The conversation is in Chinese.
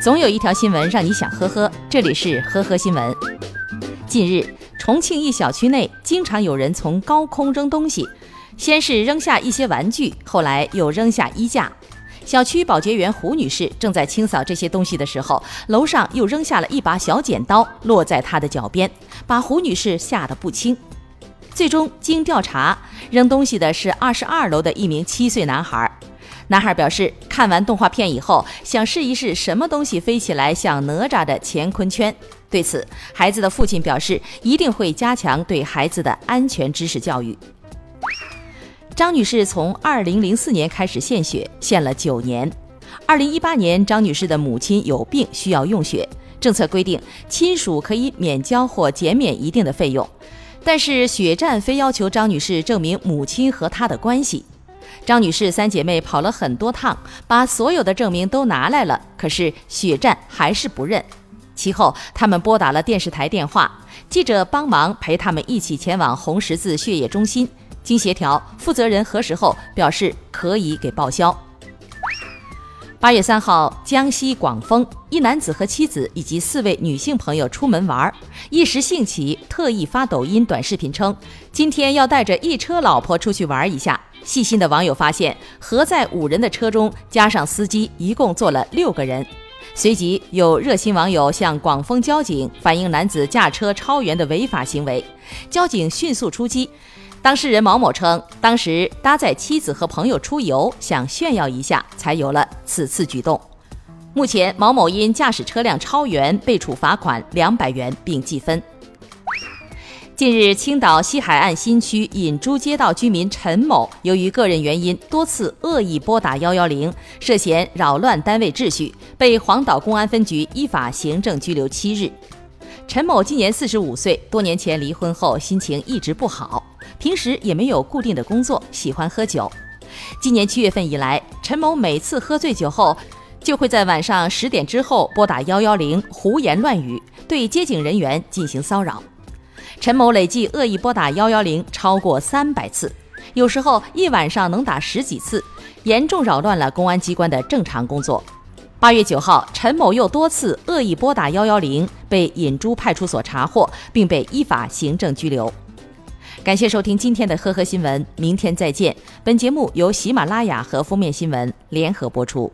总有一条新闻让你想呵呵，这里是呵呵新闻。近日，重庆一小区内经常有人从高空扔东西，先是扔下一些玩具，后来又扔下衣架。小区保洁员胡女士正在清扫这些东西的时候，楼上又扔下了一把小剪刀，落在她的脚边，把胡女士吓得不轻。最终经调查，扔东西的是二十二楼的一名七岁男孩。男孩表示，看完动画片以后，想试一试什么东西飞起来像哪吒的乾坤圈。对此，孩子的父亲表示，一定会加强对孩子的安全知识教育。张女士从二零零四年开始献血，献了九年。二零一八年，张女士的母亲有病需要用血，政策规定亲属可以免交或减免一定的费用，但是血站非要求张女士证明母亲和她的关系。张女士三姐妹跑了很多趟，把所有的证明都拿来了，可是血站还是不认。其后，他们拨打了电视台电话，记者帮忙陪他们一起前往红十字血液中心。经协调，负责人核实后表示可以给报销。八月三号，江西广丰一男子和妻子以及四位女性朋友出门玩，一时兴起，特意发抖音短视频称今天要带着一车老婆出去玩一下。细心的网友发现，合在五人的车中，加上司机，一共坐了六个人。随即有热心网友向广丰交警反映男子驾车超员的违法行为，交警迅速出击。当事人毛某称，当时搭载妻子和朋友出游，想炫耀一下，才有了此次举动。目前，毛某因驾驶车辆超员被处罚款两百元，并记分。近日，青岛西海岸新区引珠街道居民陈某，由于个人原因，多次恶意拨打幺幺零，涉嫌扰乱单位秩序，被黄岛公安分局依法行政拘留七日。陈某今年四十五岁，多年前离婚后心情一直不好，平时也没有固定的工作，喜欢喝酒。今年七月份以来，陈某每次喝醉酒后，就会在晚上十点之后拨打幺幺零，胡言乱语，对接警人员进行骚扰。陈某累计恶意拨打幺幺零超过三百次，有时候一晚上能打十几次，严重扰乱了公安机关的正常工作。八月九号，陈某又多次恶意拨打幺幺零，被引珠派出所查获，并被依法行政拘留。感谢收听今天的呵呵新闻，明天再见。本节目由喜马拉雅和封面新闻联合播出。